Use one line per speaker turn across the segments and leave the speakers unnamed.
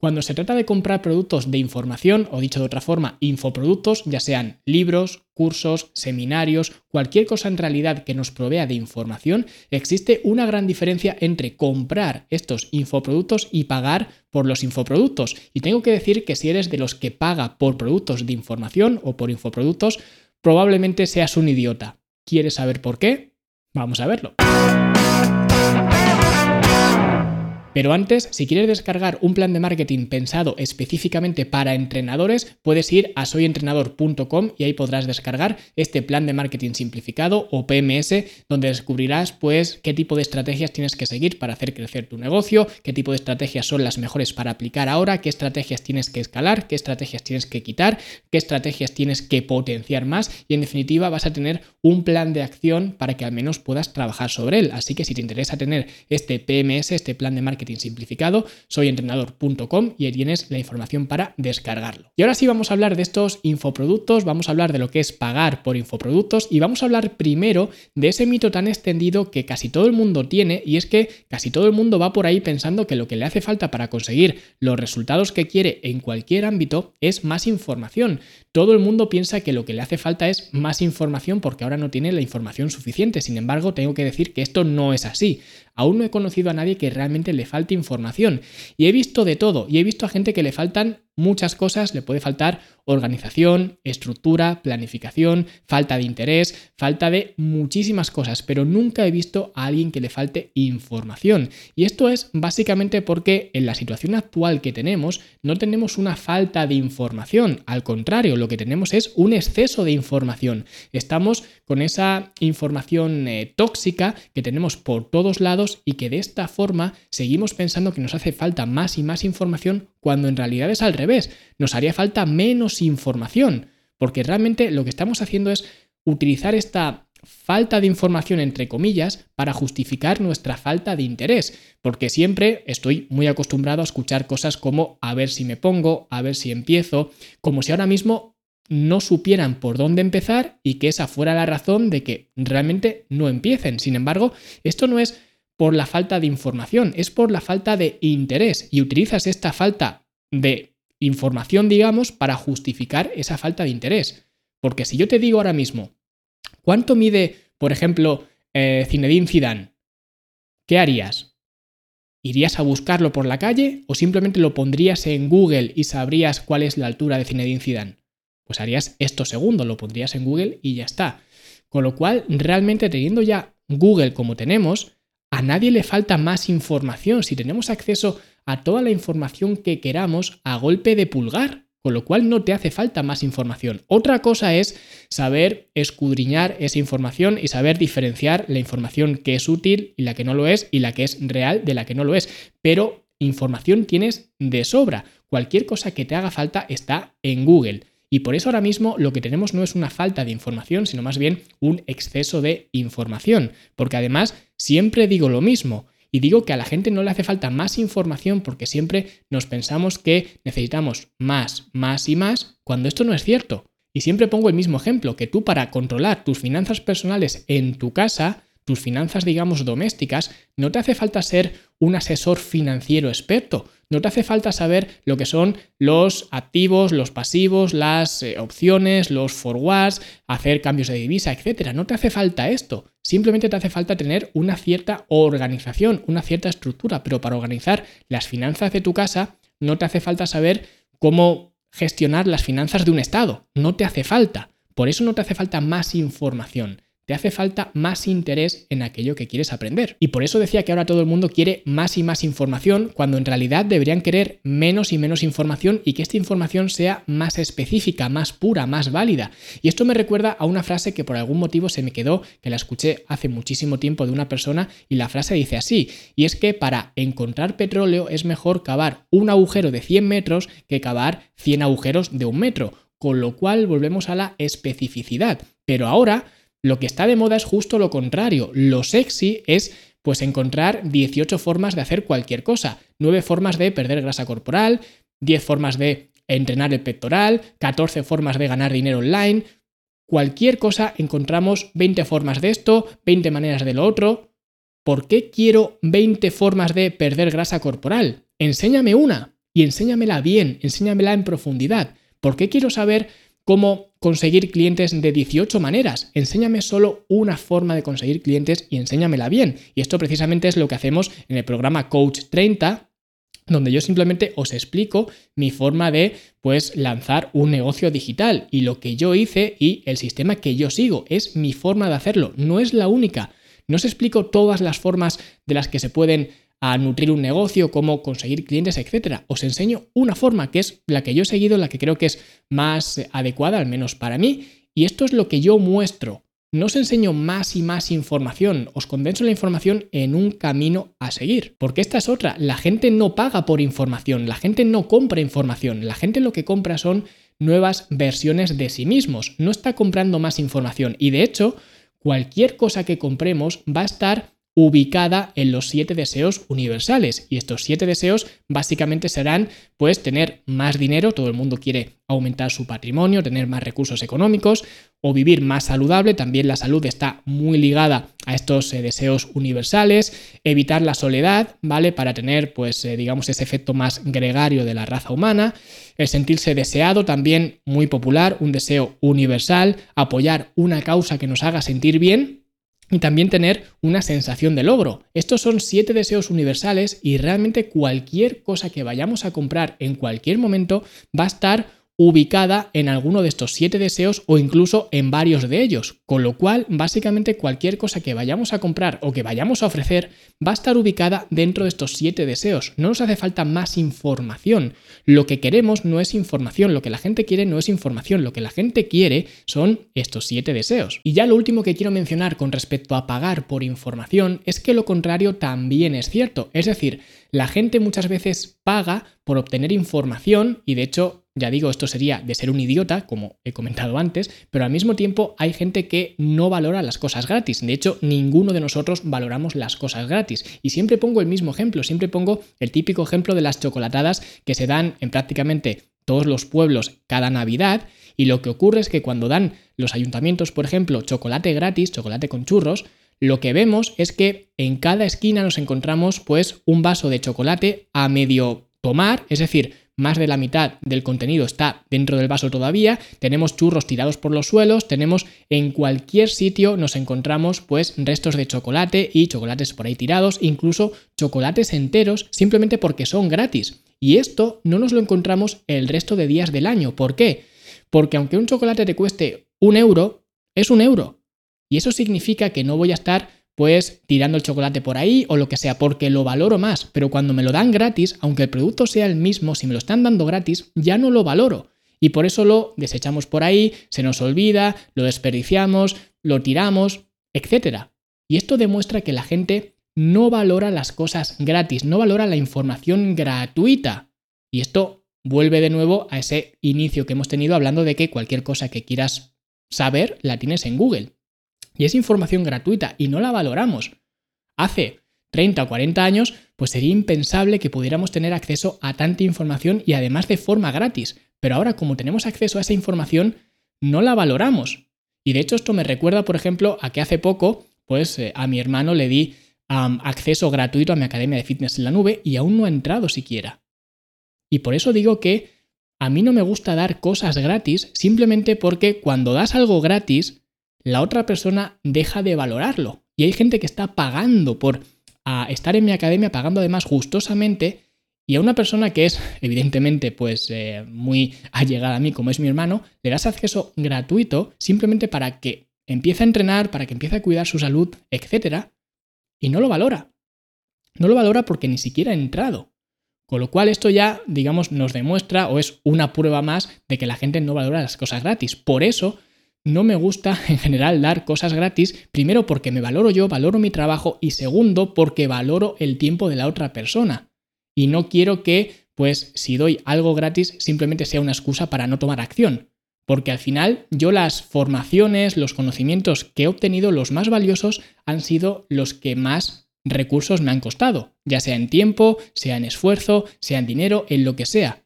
Cuando se trata de comprar productos de información, o dicho de otra forma, infoproductos, ya sean libros, cursos, seminarios, cualquier cosa en realidad que nos provea de información, existe una gran diferencia entre comprar estos infoproductos y pagar por los infoproductos. Y tengo que decir que si eres de los que paga por productos de información o por infoproductos, probablemente seas un idiota. ¿Quieres saber por qué? Vamos a verlo. Pero antes, si quieres descargar un plan de marketing pensado específicamente para entrenadores, puedes ir a soyentrenador.com y ahí podrás descargar este plan de marketing simplificado o PMS, donde descubrirás pues qué tipo de estrategias tienes que seguir para hacer crecer tu negocio, qué tipo de estrategias son las mejores para aplicar ahora, qué estrategias tienes que escalar, qué estrategias tienes que quitar, qué estrategias tienes que potenciar más y en definitiva vas a tener un plan de acción para que al menos puedas trabajar sobre él. Así que si te interesa tener este PMS, este plan de marketing marketing simplificado, soyentrenador.com y ahí tienes la información para descargarlo. Y ahora sí vamos a hablar de estos infoproductos, vamos a hablar de lo que es pagar por infoproductos y vamos a hablar primero de ese mito tan extendido que casi todo el mundo tiene y es que casi todo el mundo va por ahí pensando que lo que le hace falta para conseguir los resultados que quiere en cualquier ámbito es más información. Todo el mundo piensa que lo que le hace falta es más información porque ahora no tiene la información suficiente. Sin embargo, tengo que decir que esto no es así. Aún no he conocido a nadie que realmente le falte información. Y he visto de todo. Y he visto a gente que le faltan muchas cosas, le puede faltar organización, estructura, planificación, falta de interés, falta de muchísimas cosas, pero nunca he visto a alguien que le falte información. Y esto es básicamente porque en la situación actual que tenemos no tenemos una falta de información, al contrario, lo que tenemos es un exceso de información. Estamos con esa información eh, tóxica que tenemos por todos lados y que de esta forma seguimos pensando que nos hace falta más y más información cuando en realidad es al revés, nos haría falta menos información, porque realmente lo que estamos haciendo es utilizar esta falta de información, entre comillas, para justificar nuestra falta de interés, porque siempre estoy muy acostumbrado a escuchar cosas como a ver si me pongo, a ver si empiezo, como si ahora mismo no supieran por dónde empezar y que esa fuera la razón de que realmente no empiecen. Sin embargo, esto no es por la falta de información, es por la falta de interés y utilizas esta falta de información, digamos, para justificar esa falta de interés. Porque si yo te digo ahora mismo, ¿cuánto mide, por ejemplo, eh, Zinedine Zidane? ¿Qué harías? ¿Irías a buscarlo por la calle o simplemente lo pondrías en Google y sabrías cuál es la altura de Zinedine Zidane? Pues harías esto segundo, lo pondrías en Google y ya está. Con lo cual, realmente teniendo ya Google como tenemos, a nadie le falta más información si tenemos acceso a toda la información que queramos a golpe de pulgar, con lo cual no te hace falta más información. Otra cosa es saber escudriñar esa información y saber diferenciar la información que es útil y la que no lo es y la que es real de la que no lo es. Pero información tienes de sobra. Cualquier cosa que te haga falta está en Google. Y por eso ahora mismo lo que tenemos no es una falta de información, sino más bien un exceso de información. Porque además siempre digo lo mismo. Y digo que a la gente no le hace falta más información porque siempre nos pensamos que necesitamos más, más y más, cuando esto no es cierto. Y siempre pongo el mismo ejemplo, que tú para controlar tus finanzas personales en tu casa, tus finanzas, digamos, domésticas, no te hace falta ser un asesor financiero experto. No te hace falta saber lo que son los activos, los pasivos, las eh, opciones, los forwards, hacer cambios de divisa, etc. No te hace falta esto. Simplemente te hace falta tener una cierta organización, una cierta estructura. Pero para organizar las finanzas de tu casa, no te hace falta saber cómo gestionar las finanzas de un Estado. No te hace falta. Por eso no te hace falta más información te hace falta más interés en aquello que quieres aprender. Y por eso decía que ahora todo el mundo quiere más y más información, cuando en realidad deberían querer menos y menos información y que esta información sea más específica, más pura, más válida. Y esto me recuerda a una frase que por algún motivo se me quedó, que la escuché hace muchísimo tiempo de una persona y la frase dice así, y es que para encontrar petróleo es mejor cavar un agujero de 100 metros que cavar 100 agujeros de un metro, con lo cual volvemos a la especificidad. Pero ahora lo que está de moda es justo lo contrario. Lo sexy es pues encontrar 18 formas de hacer cualquier cosa, 9 formas de perder grasa corporal, 10 formas de entrenar el pectoral, 14 formas de ganar dinero online. Cualquier cosa encontramos 20 formas de esto, 20 maneras de lo otro. ¿Por qué quiero 20 formas de perder grasa corporal? Enséñame una. y enséñamela bien, enséñamela en profundidad. ¿Por qué quiero saber cómo conseguir clientes de 18 maneras. Enséñame solo una forma de conseguir clientes y enséñamela bien. Y esto precisamente es lo que hacemos en el programa Coach 30, donde yo simplemente os explico mi forma de pues lanzar un negocio digital y lo que yo hice y el sistema que yo sigo es mi forma de hacerlo, no es la única. No os explico todas las formas de las que se pueden a nutrir un negocio, cómo conseguir clientes, etc. Os enseño una forma que es la que yo he seguido, la que creo que es más adecuada, al menos para mí, y esto es lo que yo muestro. No os enseño más y más información, os condenso la información en un camino a seguir. Porque esta es otra, la gente no paga por información, la gente no compra información, la gente lo que compra son nuevas versiones de sí mismos, no está comprando más información y de hecho cualquier cosa que compremos va a estar ubicada en los siete deseos universales. Y estos siete deseos básicamente serán pues tener más dinero, todo el mundo quiere aumentar su patrimonio, tener más recursos económicos o vivir más saludable, también la salud está muy ligada a estos eh, deseos universales, evitar la soledad, ¿vale? Para tener pues eh, digamos ese efecto más gregario de la raza humana, el sentirse deseado también muy popular, un deseo universal, apoyar una causa que nos haga sentir bien, y también tener una sensación de logro. Estos son siete deseos universales y realmente cualquier cosa que vayamos a comprar en cualquier momento va a estar ubicada en alguno de estos siete deseos o incluso en varios de ellos, con lo cual básicamente cualquier cosa que vayamos a comprar o que vayamos a ofrecer va a estar ubicada dentro de estos siete deseos. No nos hace falta más información. Lo que queremos no es información, lo que la gente quiere no es información, lo que la gente quiere son estos siete deseos. Y ya lo último que quiero mencionar con respecto a pagar por información es que lo contrario también es cierto, es decir, la gente muchas veces paga por obtener información y de hecho ya digo, esto sería de ser un idiota, como he comentado antes, pero al mismo tiempo hay gente que no valora las cosas gratis. De hecho, ninguno de nosotros valoramos las cosas gratis. Y siempre pongo el mismo ejemplo, siempre pongo el típico ejemplo de las chocolatadas que se dan en prácticamente todos los pueblos cada Navidad. Y lo que ocurre es que cuando dan los ayuntamientos, por ejemplo, chocolate gratis, chocolate con churros, lo que vemos es que en cada esquina nos encontramos pues un vaso de chocolate a medio tomar, es decir, más de la mitad del contenido está dentro del vaso todavía, tenemos churros tirados por los suelos, tenemos en cualquier sitio nos encontramos pues restos de chocolate y chocolates por ahí tirados, incluso chocolates enteros simplemente porque son gratis. Y esto no nos lo encontramos el resto de días del año. ¿Por qué? Porque aunque un chocolate te cueste un euro, es un euro. Y eso significa que no voy a estar pues tirando el chocolate por ahí o lo que sea, porque lo valoro más. Pero cuando me lo dan gratis, aunque el producto sea el mismo, si me lo están dando gratis, ya no lo valoro. Y por eso lo desechamos por ahí, se nos olvida, lo desperdiciamos, lo tiramos, etc. Y esto demuestra que la gente no valora las cosas gratis, no valora la información gratuita. Y esto vuelve de nuevo a ese inicio que hemos tenido hablando de que cualquier cosa que quieras saber la tienes en Google. Y es información gratuita y no la valoramos. Hace 30 o 40 años, pues sería impensable que pudiéramos tener acceso a tanta información y además de forma gratis. Pero ahora como tenemos acceso a esa información, no la valoramos. Y de hecho esto me recuerda, por ejemplo, a que hace poco, pues eh, a mi hermano le di acceso gratuito a mi academia de fitness en la nube y aún no ha entrado siquiera. Y por eso digo que a mí no me gusta dar cosas gratis simplemente porque cuando das algo gratis, la otra persona deja de valorarlo. Y hay gente que está pagando por estar en mi academia, pagando además gustosamente, y a una persona que es evidentemente pues eh, muy allegada a mí, como es mi hermano, le das acceso gratuito simplemente para que empiece a entrenar, para que empiece a cuidar su salud, etc. Y no lo valora. No lo valora porque ni siquiera ha entrado. Con lo cual esto ya, digamos, nos demuestra o es una prueba más de que la gente no valora las cosas gratis. Por eso no me gusta en general dar cosas gratis, primero porque me valoro yo, valoro mi trabajo y segundo porque valoro el tiempo de la otra persona. Y no quiero que, pues, si doy algo gratis, simplemente sea una excusa para no tomar acción. Porque al final yo las formaciones, los conocimientos que he obtenido, los más valiosos, han sido los que más recursos me han costado, ya sea en tiempo, sea en esfuerzo, sea en dinero, en lo que sea.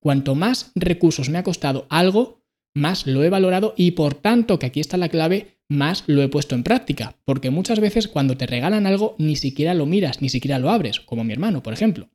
Cuanto más recursos me ha costado algo, más lo he valorado y por tanto, que aquí está la clave, más lo he puesto en práctica. Porque muchas veces cuando te regalan algo ni siquiera lo miras, ni siquiera lo abres, como mi hermano, por ejemplo.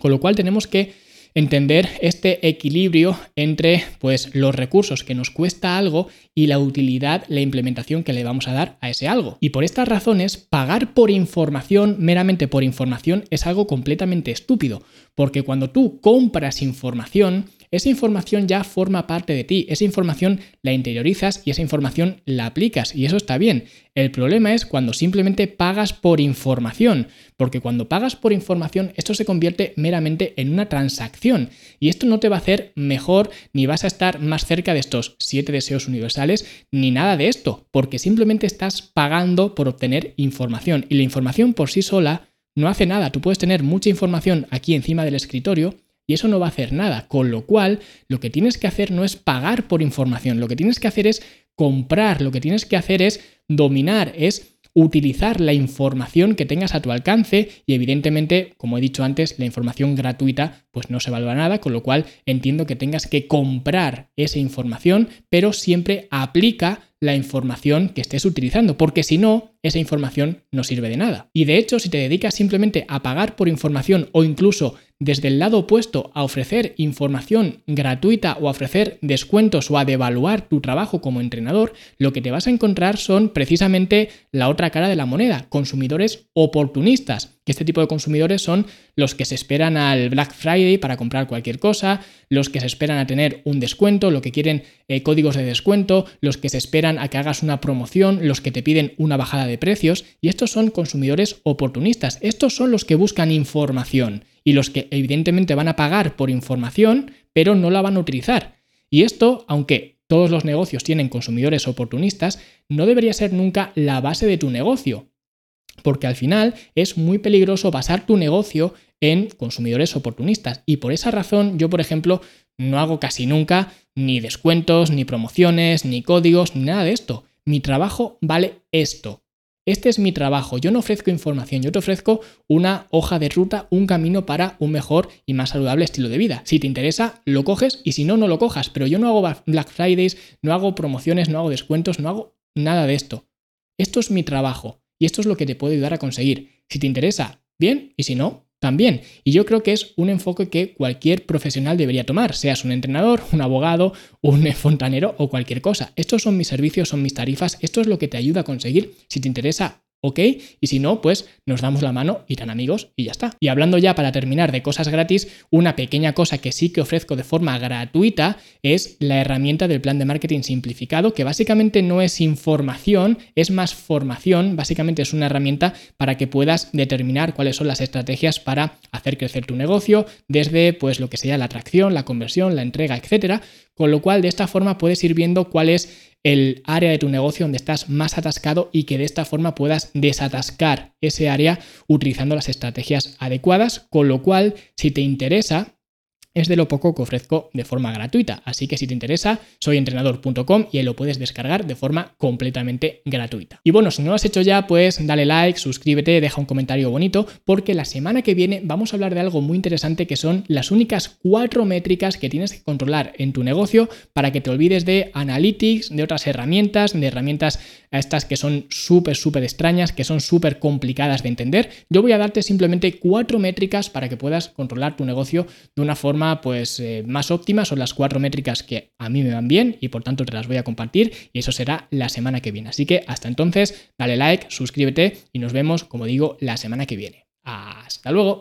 Con lo cual tenemos que entender este equilibrio entre pues los recursos que nos cuesta algo y la utilidad, la implementación que le vamos a dar a ese algo. Y por estas razones, pagar por información, meramente por información, es algo completamente estúpido, porque cuando tú compras información, esa información ya forma parte de ti, esa información la interiorizas y esa información la aplicas y eso está bien. El problema es cuando simplemente pagas por información, porque cuando pagas por información esto se convierte meramente en una transacción y esto no te va a hacer mejor ni vas a estar más cerca de estos siete deseos universales ni nada de esto, porque simplemente estás pagando por obtener información y la información por sí sola no hace nada. Tú puedes tener mucha información aquí encima del escritorio y eso no va a hacer nada. Con lo cual, lo que tienes que hacer no es pagar por información, lo que tienes que hacer es comprar, lo que tienes que hacer es dominar, es utilizar la información que tengas a tu alcance y evidentemente, como he dicho antes, la información gratuita pues no se valora nada, con lo cual entiendo que tengas que comprar esa información, pero siempre aplica la información que estés utilizando, porque si no, esa información no sirve de nada. Y de hecho, si te dedicas simplemente a pagar por información o incluso desde el lado opuesto a ofrecer información gratuita o a ofrecer descuentos o a devaluar tu trabajo como entrenador, lo que te vas a encontrar son precisamente la otra cara de la moneda, consumidores oportunistas, que este tipo de consumidores son los que se esperan al Black Friday para comprar cualquier cosa, los que se esperan a tener un descuento, los que quieren eh, códigos de descuento, los que se esperan a que hagas una promoción, los que te piden una bajada de precios, y estos son consumidores oportunistas, estos son los que buscan información y los que evidentemente van a pagar por información, pero no la van a utilizar. Y esto, aunque todos los negocios tienen consumidores oportunistas, no debería ser nunca la base de tu negocio. Porque al final es muy peligroso basar tu negocio en consumidores oportunistas. Y por esa razón yo, por ejemplo, no hago casi nunca ni descuentos, ni promociones, ni códigos, ni nada de esto. Mi trabajo vale esto. Este es mi trabajo, yo no ofrezco información, yo te ofrezco una hoja de ruta, un camino para un mejor y más saludable estilo de vida. Si te interesa, lo coges y si no, no lo cojas, pero yo no hago Black Fridays, no hago promociones, no hago descuentos, no hago nada de esto. Esto es mi trabajo y esto es lo que te puede ayudar a conseguir. Si te interesa, bien, y si no, también. Y yo creo que es un enfoque que cualquier profesional debería tomar, seas un entrenador, un abogado, un fontanero o cualquier cosa. Estos son mis servicios, son mis tarifas, esto es lo que te ayuda a conseguir. Si te interesa, ¿ok? Y si no, pues nos damos la mano, irán amigos y ya está. Y hablando ya para terminar de cosas gratis, una pequeña cosa que sí que ofrezco de forma gratuita es la herramienta del plan de marketing simplificado, que básicamente no es información, es más formación, básicamente es una herramienta para que puedas determinar cuáles son las estrategias para hacer crecer tu negocio, desde pues lo que sea la atracción, la conversión, la entrega, etcétera, con lo cual de esta forma puedes ir viendo cuál es el área de tu negocio donde estás más atascado y que de esta forma puedas desatascar ese área utilizando las estrategias adecuadas, con lo cual si te interesa es de lo poco que ofrezco de forma gratuita. Así que si te interesa, soyentrenador.com y ahí lo puedes descargar de forma completamente gratuita. Y bueno, si no lo has hecho ya, pues dale like, suscríbete, deja un comentario bonito, porque la semana que viene vamos a hablar de algo muy interesante que son las únicas cuatro métricas que tienes que controlar en tu negocio para que te olvides de analytics, de otras herramientas, de herramientas estas que son súper, súper extrañas, que son súper complicadas de entender. Yo voy a darte simplemente cuatro métricas para que puedas controlar tu negocio de una pues eh, más óptima. Son las cuatro métricas que a mí me van bien y por tanto te las voy a compartir y eso será la semana que viene. Así que hasta entonces, dale like, suscríbete y nos vemos, como digo, la semana que viene. Hasta luego.